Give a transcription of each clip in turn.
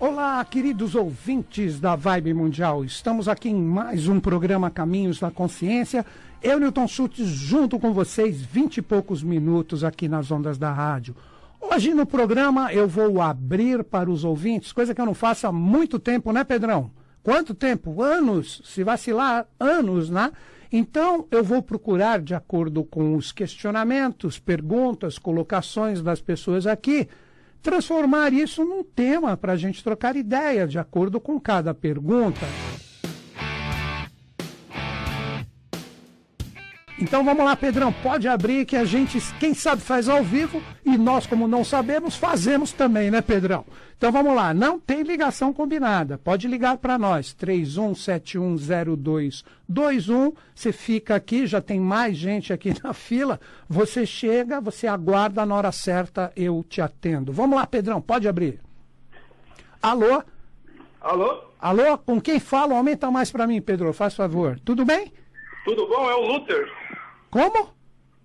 Olá, queridos ouvintes da Vibe Mundial. Estamos aqui em mais um programa Caminhos da Consciência. Eu, Newton Schultz, junto com vocês, vinte e poucos minutos aqui nas ondas da rádio. Hoje no programa eu vou abrir para os ouvintes, coisa que eu não faço há muito tempo, né, Pedrão? Quanto tempo? Anos, se vacilar, anos, né? Então, eu vou procurar, de acordo com os questionamentos, perguntas, colocações das pessoas aqui, transformar isso num tema para a gente trocar ideia, de acordo com cada pergunta. Então vamos lá, Pedrão, pode abrir que a gente, quem sabe, faz ao vivo e nós, como não sabemos, fazemos também, né, Pedrão? Então vamos lá, não tem ligação combinada. Pode ligar para nós, 31710221. Você fica aqui, já tem mais gente aqui na fila. Você chega, você aguarda na hora certa, eu te atendo. Vamos lá, Pedrão, pode abrir. Alô? Alô? Alô? Com quem fala? Aumenta mais para mim, Pedro, faz favor. Tudo bem? Tudo bom? É o Luther. Como?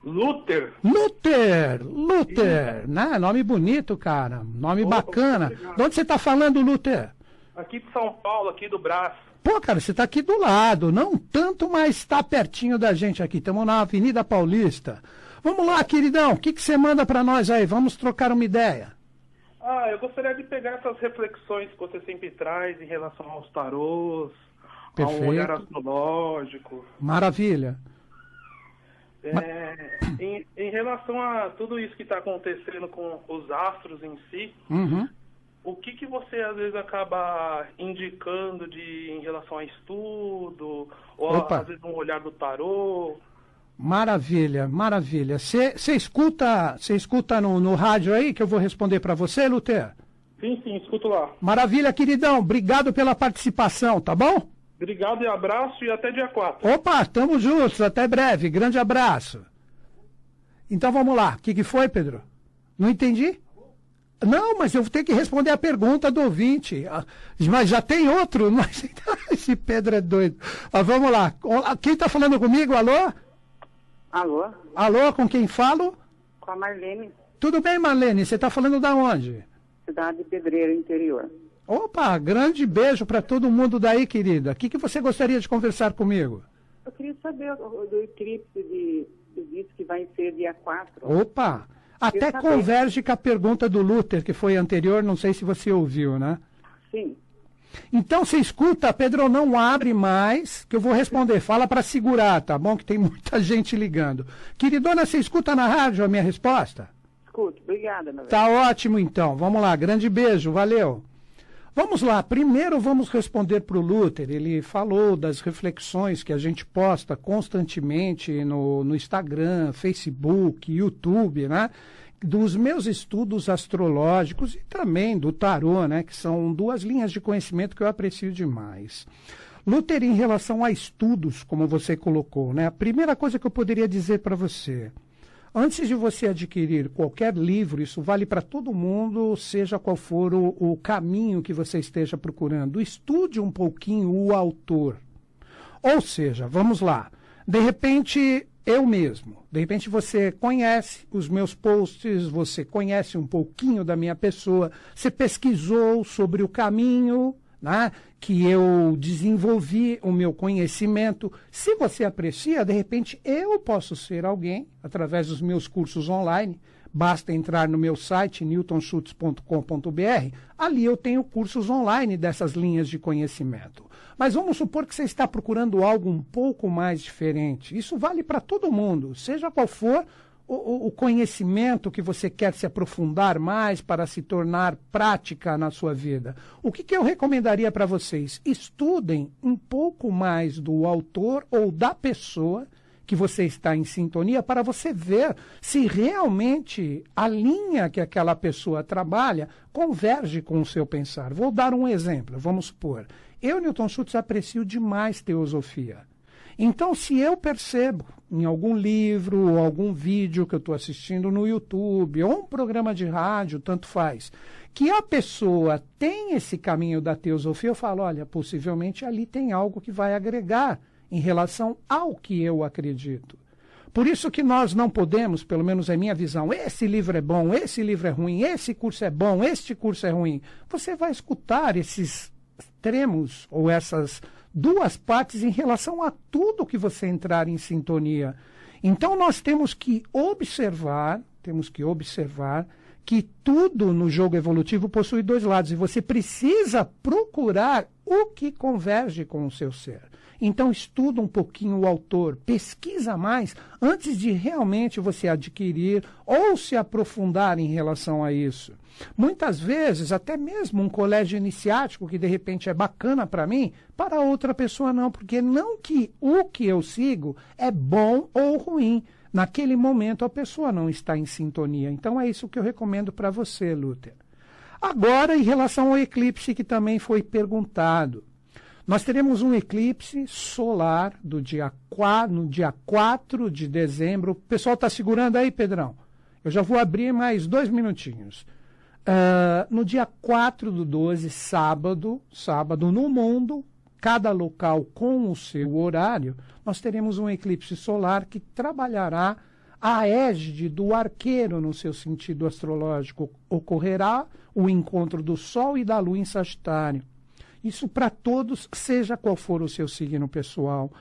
Luther. Luther, Luther, né? Nome bonito, cara. Nome Opa, bacana. De onde você tá falando, Luther? Aqui de São Paulo, aqui do Brás. Pô, cara, você tá aqui do lado, não tanto, mas tá pertinho da gente aqui. Estamos na Avenida Paulista. Vamos lá, queridão, o que que você manda pra nós aí? Vamos trocar uma ideia. Ah, eu gostaria de pegar essas reflexões que você sempre traz em relação aos tarôs, a Perfeito. um olhar astrológico. Maravilha. É, em, em relação a tudo isso que está acontecendo com os astros em si, Uhum. o que, que você às vezes acaba indicando de em relação a estudo, ou Opa. às vezes um olhar do tarô? Maravilha, maravilha. Você escuta, você escuta no, no rádio aí que eu vou responder pra você, Luther? Sim, sim, escuto lá. Maravilha, queridão. Obrigado pela participação, tá bom? Obrigado e abraço e até dia 4. Opa, estamos juntos, até breve, grande abraço. Então vamos lá, o que, que foi, Pedro? Não entendi? Não, mas eu vou ter que responder a pergunta do ouvinte. Ah, Mas já tem outro, mas esse Pedro é doido. Mas vamos lá, quem está falando comigo? Alô? Alô? Alô, com quem falo? Com a Marlene, Tudo bem, Marlene, você está falando da onde? cidade de Pedreiro, interior. Opa, grande beijo para todo mundo daí, querida. O que, que você gostaria de conversar comigo? Eu queria saber do, do eclipse de, que disse que vai ser dia 4. Opa! Até converge com a pergunta do Luther, que foi anterior, não sei se você ouviu, né? Sim. Então você escuta, Pedro, não abre mais, que eu vou responder. Fala para segurar, tá bom? Que tem muita gente ligando. Queridona, você escuta na rádio a minha resposta? Escute, obrigada, meu. Tá ótimo então. Vamos lá, grande beijo, valeu. Vamos lá, primeiro vamos responder para o Luther. Ele falou das reflexões que a gente posta constantemente no, no Instagram, Facebook, YouTube, né? Dos meus estudos astrológicos e também do tarô, né? Que são duas linhas de conhecimento que eu aprecio demais. Luther, em relação a estudos, como você colocou, né? A primeira coisa que eu poderia dizer para você. Antes de você adquirir qualquer livro, isso vale para todo mundo, seja qual for o, o caminho que você esteja procurando. Estude um pouquinho o autor. Ou seja, vamos lá. De repente, eu mesmo. De repente, você conhece os meus posts, você conhece um pouquinho da minha pessoa, você pesquisou sobre o caminho né, que eu desenvolvi o meu conhecimento. Se você aprecia, de repente eu posso ser alguém, através dos meus cursos online. Basta entrar no meu site, newtonschutz.com.br. Ali eu tenho cursos online dessas linhas de conhecimento. Mas vamos supor que você está procurando algo um pouco mais diferente. Isso vale para todo mundo, seja qual for o, o- conhecimento que você quer se aprofundar mais para se tornar prática na sua vida. O que, que eu recomendaria para vocês? Estudem um pouco mais do autor ou da pessoa que você está em sintonia para você ver se realmente a linha que aquela pessoa trabalha converge com o seu pensar. Vou dar um exemplo. Vamos supor, eu, Newton Schultz, aprecio demais teosofia. Então, se eu percebo em algum livro ou algum vídeo que eu estou assistindo no YouTube ou um programa de rádio, tanto faz, que a pessoa tem esse caminho da teosofia, eu falo, olha, possivelmente ali tem algo que vai agregar em relação ao que eu acredito. Por isso que nós não podemos, pelo menos é minha visão, esse livro é bom, esse livro é ruim, esse curso é bom, este curso é ruim. Você vai escutar esses extremos ou essas duas partes em relação a tudo que você entrar em sintonia. Então nós temos que observar, temos que observar que tudo no jogo evolutivo possui dois lados e você precisa procurar o que converge com o seu ser. Então estuda um pouquinho o autor, pesquisa mais antes de realmente você adquirir ou se aprofundar em relação a isso. Muitas vezes, até mesmo um colégio iniciático que de repente é bacana para mim, para outra pessoa não, porque não que o que eu sigo é bom ou ruim. Naquele momento a pessoa não está em sintonia. Então é isso que eu recomendo para você, Luther. Agora, em relação ao eclipse que também foi perguntado. Nós teremos um eclipse solar do dia 4, no dia 4 de dezembro. O pessoal está segurando aí, Pedrão? Eu já vou abrir mais dois minutinhos. Uh, no dia 4 do 12, sábado, sábado no mundo, cada local com o seu horário, nós teremos um eclipse solar que trabalhará a égide do arqueiro no seu sentido astrológico. Ocorrerá o encontro do Sol e da Lua em Sagitário. Isso para todos, seja qual for o seu signo pessoal.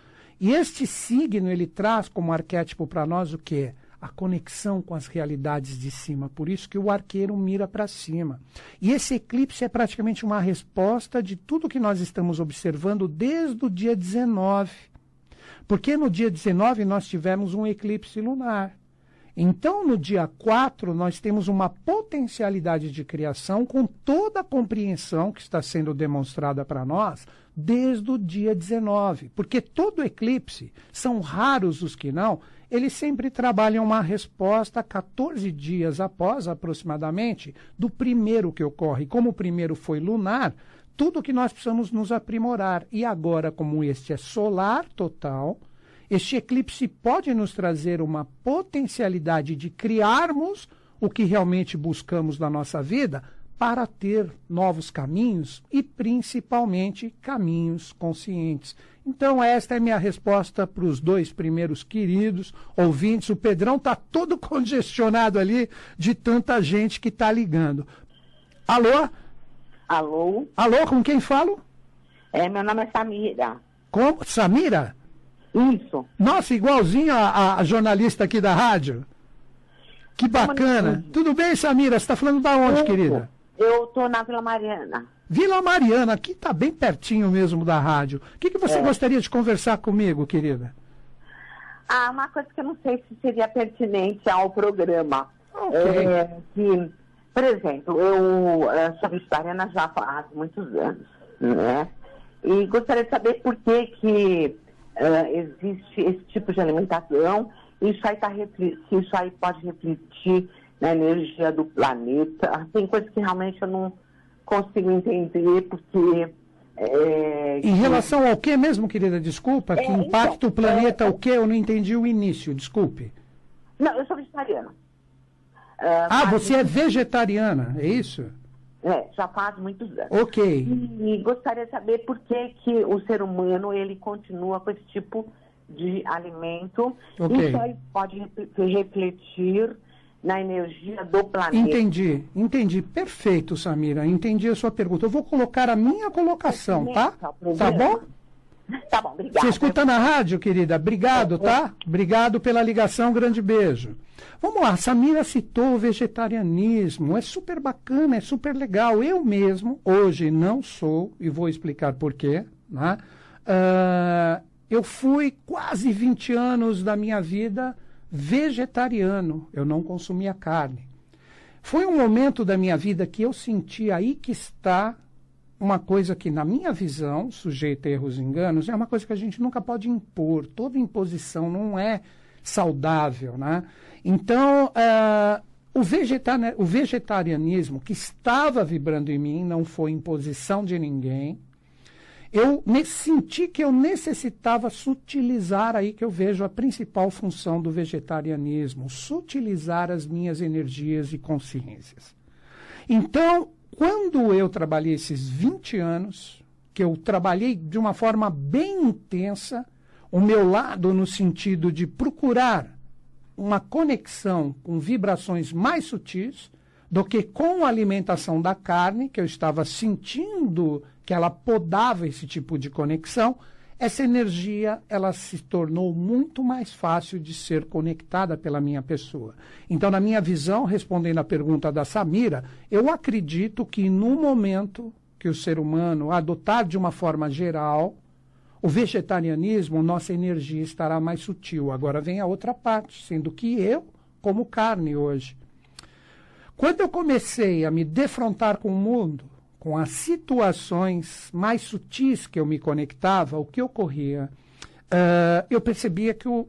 E este signo, ele traz como arquétipo para nós o quê? A conexão com as realidades de cima. Por isso que o arqueiro mira para cima. E esse eclipse é praticamente uma resposta de tudo que nós estamos observando desde o dia 19. Porque no dia 19 nós tivemos um eclipse lunar. Então, no dia 4, nós temos uma potencialidade de criação com toda a compreensão que está sendo demonstrada para nós desde o dia 19. Porque todo eclipse, são raros os que não, eles sempre trabalham uma resposta 14 dias após, aproximadamente, do primeiro que ocorre. Como o primeiro foi lunar, tudo que nós precisamos nos aprimorar. E agora, como este é solar total, este eclipse pode nos trazer uma potencialidade de criarmos o que realmente buscamos na nossa vida para ter novos caminhos e principalmente caminhos conscientes. Então, esta é minha resposta para os dois primeiros queridos ouvintes. O Pedrão está todo congestionado ali de tanta gente que está ligando. Alô? Alô? Alô, com quem falo? É, meu nome é Samira. Como? Samira? Isso. Nossa, igualzinho a, a jornalista aqui da rádio. Que bacana. Tudo bem, Samira? Você está falando da onde, querida? Eu estou na Vila Mariana. Vila Mariana, aqui está bem pertinho mesmo da rádio. O que, que você é. gostaria de conversar comigo, querida? Ah, uma coisa que eu não sei se seria pertinente ao programa. Okay. É que, por exemplo, eu, eu sou vegetariana já há muitos anos, né? E gostaria de saber por que que uh, existe esse tipo de alimentação, isso aí, tá, isso aí pode refletir na energia do planeta. Tem coisas que realmente eu não consigo entender, porque. É, em relação ao que mesmo, querida? Desculpa, é, que impacta então, o planeta é, o que? Eu não entendi o início, desculpe. Não, eu sou vegetariana. Uh, ah, você é vegetariana, é isso? É, já faz muitos anos. Ok. E, e, gostaria de saber por que, que o ser humano ele continua com esse tipo de alimento. Okay. Isso aí pode refletir na energia do planeta. Entendi, entendi. Perfeito, Samira. Entendi a sua pergunta. Eu vou colocar a minha colocação, tá? Tá bom? Tá bom, obrigada. Você escuta na rádio, querida? Obrigado, tá? Obrigado pela ligação, grande beijo. Vamos lá, Samira citou o vegetarianismo, é super bacana, é super legal. Eu mesmo, hoje, não sou, e vou explicar por quê. Né? Uh, eu fui quase 20 anos da minha vida vegetariano, eu não consumia carne. Foi um momento da minha vida que eu senti aí que está uma coisa que, na minha visão, sujeita a erros e enganos, é uma coisa que a gente nunca pode impor. Toda imposição não é saudável, né? Então, uh, o, o vegetarianismo que estava vibrando em mim não foi imposição de ninguém. Eu senti que eu necessitava sutilizar aí que eu vejo a principal função do vegetarianismo, sutilizar as minhas energias e consciências. Então, quando eu trabalhei esses 20 anos, que eu trabalhei de uma forma bem intensa, o meu lado no sentido de procurar uma conexão com vibrações mais sutis do que com a alimentação da carne, que eu estava sentindo que ela podava esse tipo de conexão, essa energia ela se tornou muito mais fácil de ser conectada pela minha pessoa. Então, na minha visão, respondendo à pergunta da Samira, eu acredito que no momento que o ser humano adotar de uma forma geral o vegetarianismo, nossa energia estará mais sutil. Agora vem a outra parte, sendo que eu como carne hoje. Quando eu comecei a me defrontar com o mundo, com as situações mais sutis que eu me conectava, o que ocorria? Uh, eu percebia que o,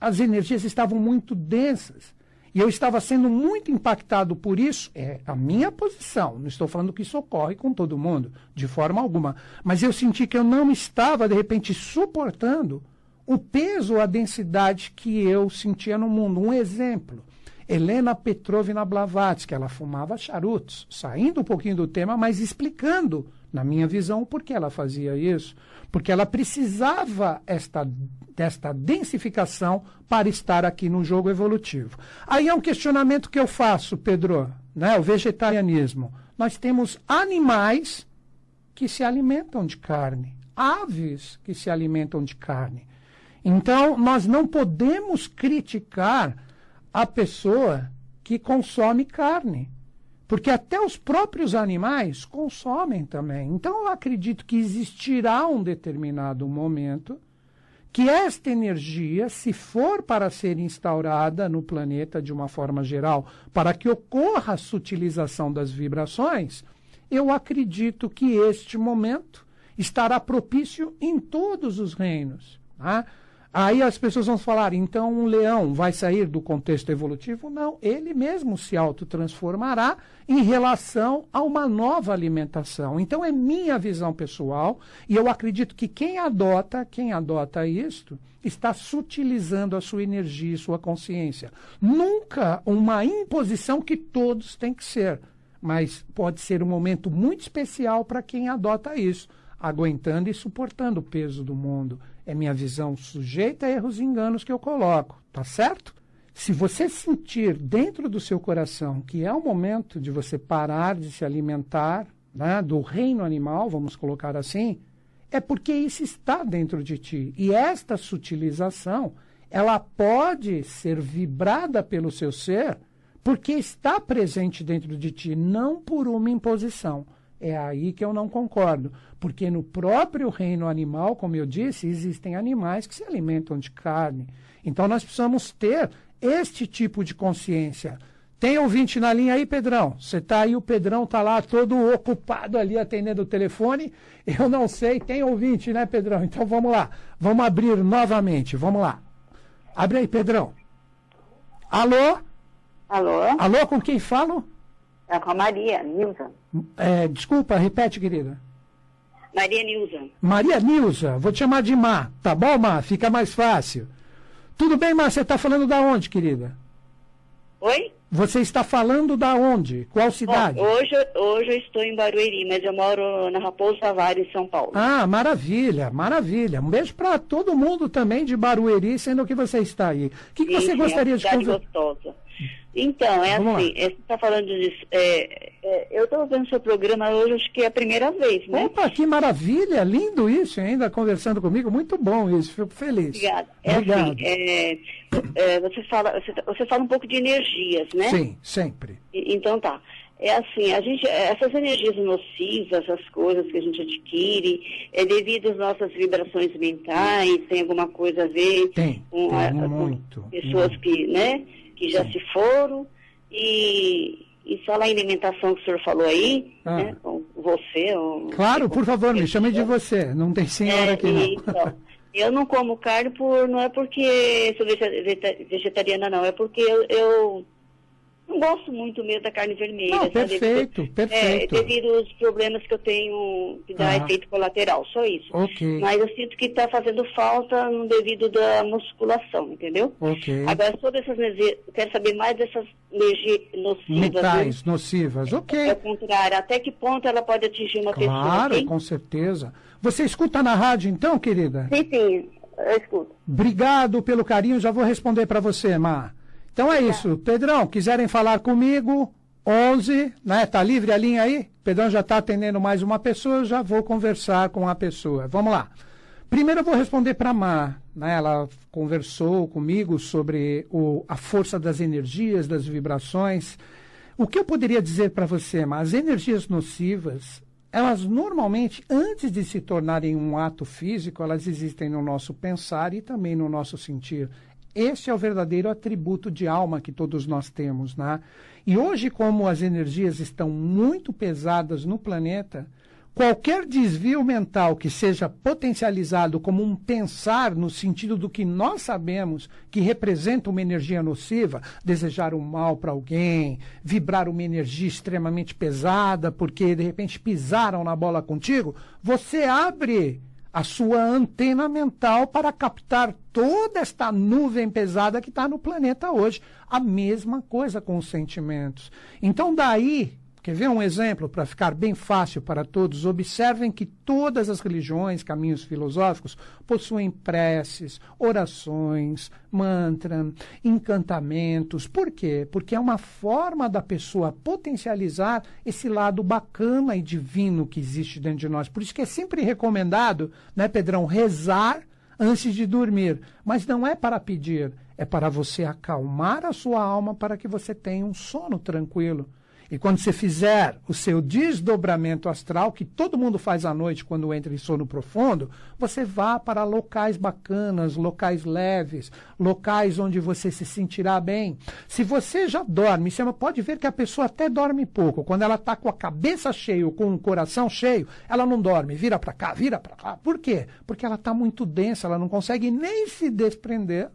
as energias estavam muito densas. E eu estava sendo muito impactado por isso. É a minha posição. Não estou falando que isso ocorre com todo mundo, de forma alguma. Mas eu senti que eu não estava, de repente, suportando o peso, a densidade que eu sentia no mundo. Um exemplo. Helena Petrovna Blavatsky, ela fumava charutos, saindo um pouquinho do tema, mas explicando, na minha visão, por que ela fazia isso. Porque ela precisava esta, desta densificação para estar aqui no jogo evolutivo. Aí é um questionamento que eu faço, Pedro, né? o vegetarianismo. Nós temos animais que se alimentam de carne, aves que se alimentam de carne. Então, nós não podemos criticar a pessoa que consome carne. Porque até os próprios animais consomem também. Então, eu acredito que existirá um determinado momento que esta energia, se for para ser instaurada no planeta de uma forma geral, para que ocorra a sutilização das vibrações, eu acredito que este momento estará propício em todos os reinos. Tá? Aí as pessoas vão falar, então um leão vai sair do contexto evolutivo? Não, ele mesmo se autotransformará em relação a uma nova alimentação. Então é minha visão pessoal e eu acredito que quem adota, quem adota isto, está sutilizando a sua energia e sua consciência. Nunca uma imposição que todos têm que ser, mas pode ser um momento muito especial para quem adota isso, aguentando e suportando o peso do mundo é minha visão sujeita a erros e enganos que eu coloco, tá certo? Se você sentir dentro do seu coração que é o momento de você parar de se alimentar né, do reino animal, vamos colocar assim, é porque isso está dentro de ti. E esta sutilização, ela pode ser vibrada pelo seu ser porque está presente dentro de ti, não por uma imposição. É aí que eu não concordo, porque no próprio reino animal, como eu disse, existem animais que se alimentam de carne. Então nós precisamos ter este tipo de consciência. Tem ouvinte na linha aí, Pedrão? Você está aí, o Pedrão está lá todo ocupado ali atendendo o telefone. Eu não sei, tem ouvinte, né, Pedrão? Então vamos lá, vamos abrir novamente, vamos lá. Abre aí, Pedrão. Alô? Alô? Alô, com quem falo? É com a Maria, Nilza. É, desculpa, repete, querida. Maria Nilza. Maria Nilza, vou te chamar de Má, tá bom, Má? Fica mais fácil. Tudo bem, Má, você está falando da onde, querida? Oi? Você está falando da onde? Qual cidade? Bom, hoje, hoje eu estou em Barueri, mas eu moro na Raposo Tavares, em São Paulo. Ah, maravilha, maravilha. Um beijo para todo mundo também de Barueri, sendo que você está aí. O que, que você gostaria é de conversar? Então, é Vamos assim, você está falando disso. É, é, eu estou vendo seu programa hoje, acho que é a primeira vez, né? Opa, que maravilha, lindo isso, ainda conversando comigo, muito bom isso, fico feliz. Obrigada. É Obrigado. assim, é, é, você, fala, você, você fala um pouco de energias, né? Sim, sempre. E- Então tá. É assim, a gente, essas energias nocivas, essas coisas que a gente adquire, é devido às nossas vibrações mentais, tem alguma coisa a ver Tem, com, tem a- com muito, pessoas muito. que, né, que já Sim. se foram e, e falar em alimentação que o senhor falou aí, Ah. né, com você. ou- Claro, por favor, me chame de você, não tem senhora É, aqui não. então, eu não como carne por, não é porque sou vege- vegeta- vegetariana, não, é porque eu, eu não gosto muito mesmo da carne vermelha. Não, sabe? perfeito, É, perfeito. devido aos problemas que eu tenho, que dá Ah. efeito colateral, só isso. Ok, Mas eu sinto que está fazendo falta no devido da musculação, entendeu? ok. Agora, sobre essas energias, quero saber mais dessas energias nocivas. né? Metais nocivas, É ok. o contrário, até que ponto ela pode atingir uma pessoa? Claro, assim? com certeza. Você escuta na rádio então, querida? Sim, sim, eu escuto. Obrigado pelo carinho, já vou responder para você, Mar. Então é isso. Pedrão, quiserem falar comigo, 11, né? Tá livre a linha aí? Pedrão já está atendendo mais uma pessoa, eu já vou conversar com a pessoa. Vamos lá. Primeiro eu vou responder para a Mar. Né? Ela conversou comigo sobre o, a força das energias, das vibrações. O que eu poderia dizer para você, Mar? As energias nocivas, elas normalmente, antes de se tornarem um ato físico, elas existem no nosso pensar e também no nosso sentir. Esse é o verdadeiro atributo de alma que todos nós temos, né? E hoje, como as energias estão muito pesadas no planeta, qualquer desvio mental que seja potencializado como um pensar no sentido do que nós sabemos que representa uma energia nociva, desejar o um mal para alguém, vibrar uma energia extremamente pesada porque de repente pisaram na bola contigo, você abre a sua antena mental para captar toda esta nuvem pesada que está no planeta hoje. A mesma coisa com os sentimentos. Então, daí Quer ver um exemplo para ficar bem fácil para todos? Observem que todas as religiões, caminhos filosóficos, possuem preces, orações, mantra, encantamentos. Por quê? Porque é uma forma da pessoa potencializar esse lado bacana e divino que existe dentro de nós. Por isso que é sempre recomendado, né, Pedrão, rezar antes de dormir. Mas não é para pedir, é para você acalmar a sua alma para que você tenha um sono tranquilo. E quando você fizer o seu desdobramento astral, que todo mundo faz à noite quando entra em sono profundo, você vá para locais bacanas, locais leves, locais onde você se sentirá bem. Se você já dorme, você pode ver que a pessoa até dorme pouco. Quando ela está com a cabeça cheia ou com o coração cheio, ela não dorme, vira para cá, vira para cá. Por quê? Porque ela está muito densa, ela não consegue nem se desprender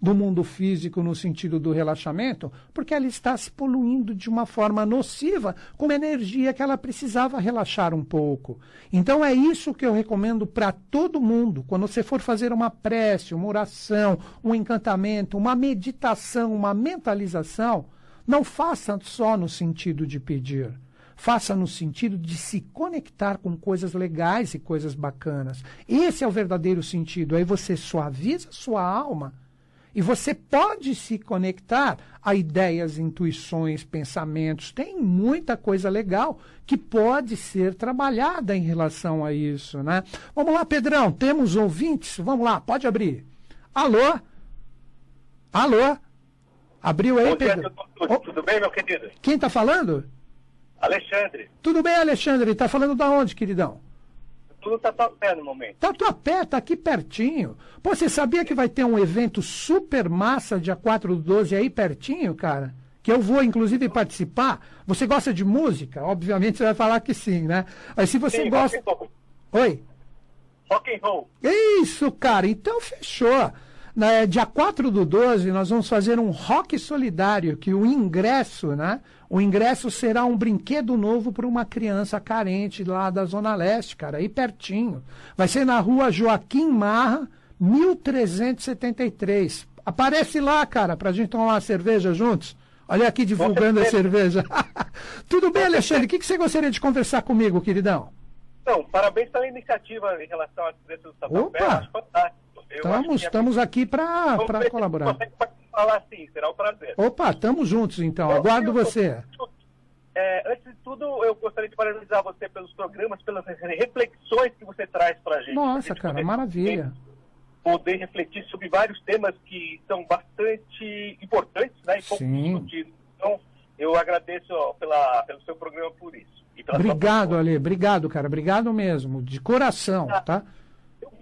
do mundo físico no sentido do relaxamento, porque ela está se poluindo de uma forma nociva com energia que ela precisava relaxar um pouco. Então é isso que eu recomendo para todo mundo. Quando você for fazer uma prece, uma oração, um encantamento, uma meditação, uma mentalização, não faça só no sentido de pedir. Faça no sentido de se conectar com coisas legais e coisas bacanas. Esse é o verdadeiro sentido. Aí você suaviza sua alma e você pode se conectar a ideias, intuições, pensamentos. Tem muita coisa legal que pode ser trabalhada em relação a isso, né? Vamos lá, Pedrão, temos ouvintes? Vamos lá, pode abrir. Alô? Alô? Abriu aí, Pedro? Tudo, tudo bem, meu querido? Quem está falando? Alexandre. Tudo bem, Alexandre? Está falando da onde, queridão? Tudo Tatuapé no momento. Tatuapé tá aqui pertinho. Pô, você sabia que vai ter um evento super massa dia 4 do 12 aí pertinho, cara? Que eu vou, inclusive, participar. Você gosta de música? Obviamente você vai falar que sim, né? Mas se você sim, gosta. Oi? Rock and roll. Isso, cara. Então fechou. Na, dia 4 do 12, nós vamos fazer um rock solidário, que o ingresso, né? O ingresso será um brinquedo novo para uma criança carente lá da Zona Leste, cara, aí pertinho. Vai ser na rua Joaquim Marra, 1373. Aparece lá, cara, para a gente tomar uma cerveja juntos. Olha aqui divulgando a cerveja. Tudo bem, Alexandre? O que, que você gostaria de conversar comigo, queridão? Então, parabéns pela iniciativa em relação às crianças do Tatuapé. Opa! Acho fantástico. Estamos, estamos aqui para colaborar. Falar sim, será um prazer. Opa, estamos juntos então. Aguardo você. É, antes de tudo, eu gostaria de parabenizar você pelos programas, pelas reflexões que você traz para a gente. Nossa, cara, poder, maravilha. Poder refletir sobre vários temas que são bastante importantes, né? E pouco discutidos. Então, eu agradeço ó, pela, pelo seu programa por isso. Obrigado, Ale. Obrigado, cara. Obrigado mesmo. De coração, tá?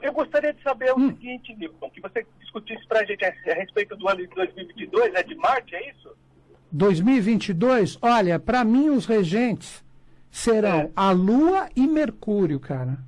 Eu gostaria de saber hum. o seguinte, Nilton, que você discutisse para a gente a, respeito do ano de 2022, é de Marte, é isso? 2022? Olha, para mim os regentes serão é. a Lua e Mercúrio, cara.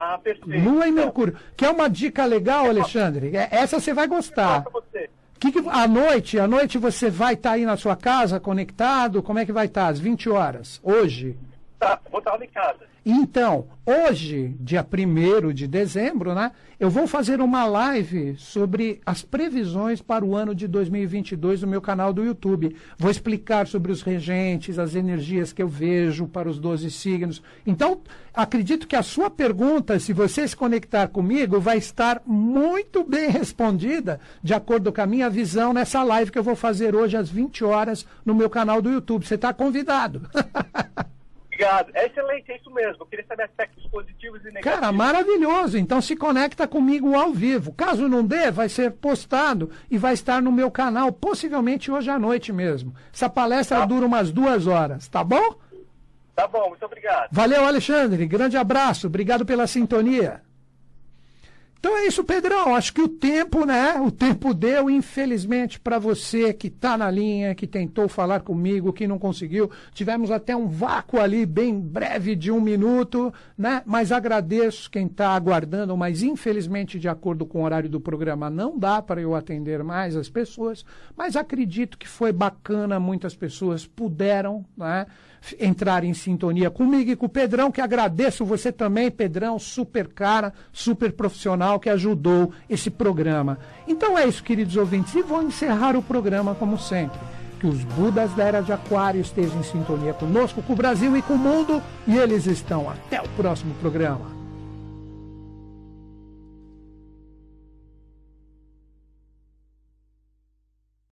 Ah, perfeito. Lua e então, Mercúrio. Que é uma dica legal, Alexandre. É, essa você vai gostar. Você. Que que, à noite, à noite você vai estar tá aí na sua casa conectado? Como é que vai estar? Tá? Às 20 horas, hoje? Estar vou lá em casa. Então, hoje, dia 1 de dezembro, né, eu vou fazer uma live sobre as previsões para o ano de 2022 no meu canal do YouTube. Vou explicar sobre os regentes, as energias que eu vejo para os 12 signos. Então, acredito que a sua pergunta, se você se conectar comigo, vai estar muito bem respondida, de acordo com a minha visão, nessa live que eu vou fazer hoje às 20 horas no meu canal do YouTube. Você está convidado. Obrigado. É excelente, é isso mesmo. Eu queria saber aspectos positivos e negativos. Cara, maravilhoso. Então se conecta comigo ao vivo. Caso não dê, vai ser postado e vai estar no meu canal, possivelmente hoje à noite mesmo. Essa palestra tá. dura umas duas horas, tá bom? Tá bom, muito obrigado. Valeu, Alexandre. Grande abraço. Obrigado pela sintonia. Então é isso, Pedrão. Acho que o tempo, né? O tempo deu, infelizmente, para você que está na linha, que tentou falar comigo, que não conseguiu. Tivemos até um vácuo ali, bem breve, de um minuto, né? Mas agradeço quem está aguardando, mas infelizmente, de acordo com o horário do programa, não dá para eu atender mais as pessoas. Mas acredito que foi bacana, muitas pessoas puderam, né? Entrar em sintonia comigo e com o Pedrão, que agradeço você também, Pedrão, super cara, super profissional, que ajudou esse programa. Então é isso, queridos ouvintes, e vou encerrar o programa como sempre. Que os Budas da Era de Aquário estejam em sintonia conosco, com o Brasil e com o mundo, e eles estão. Até o próximo programa.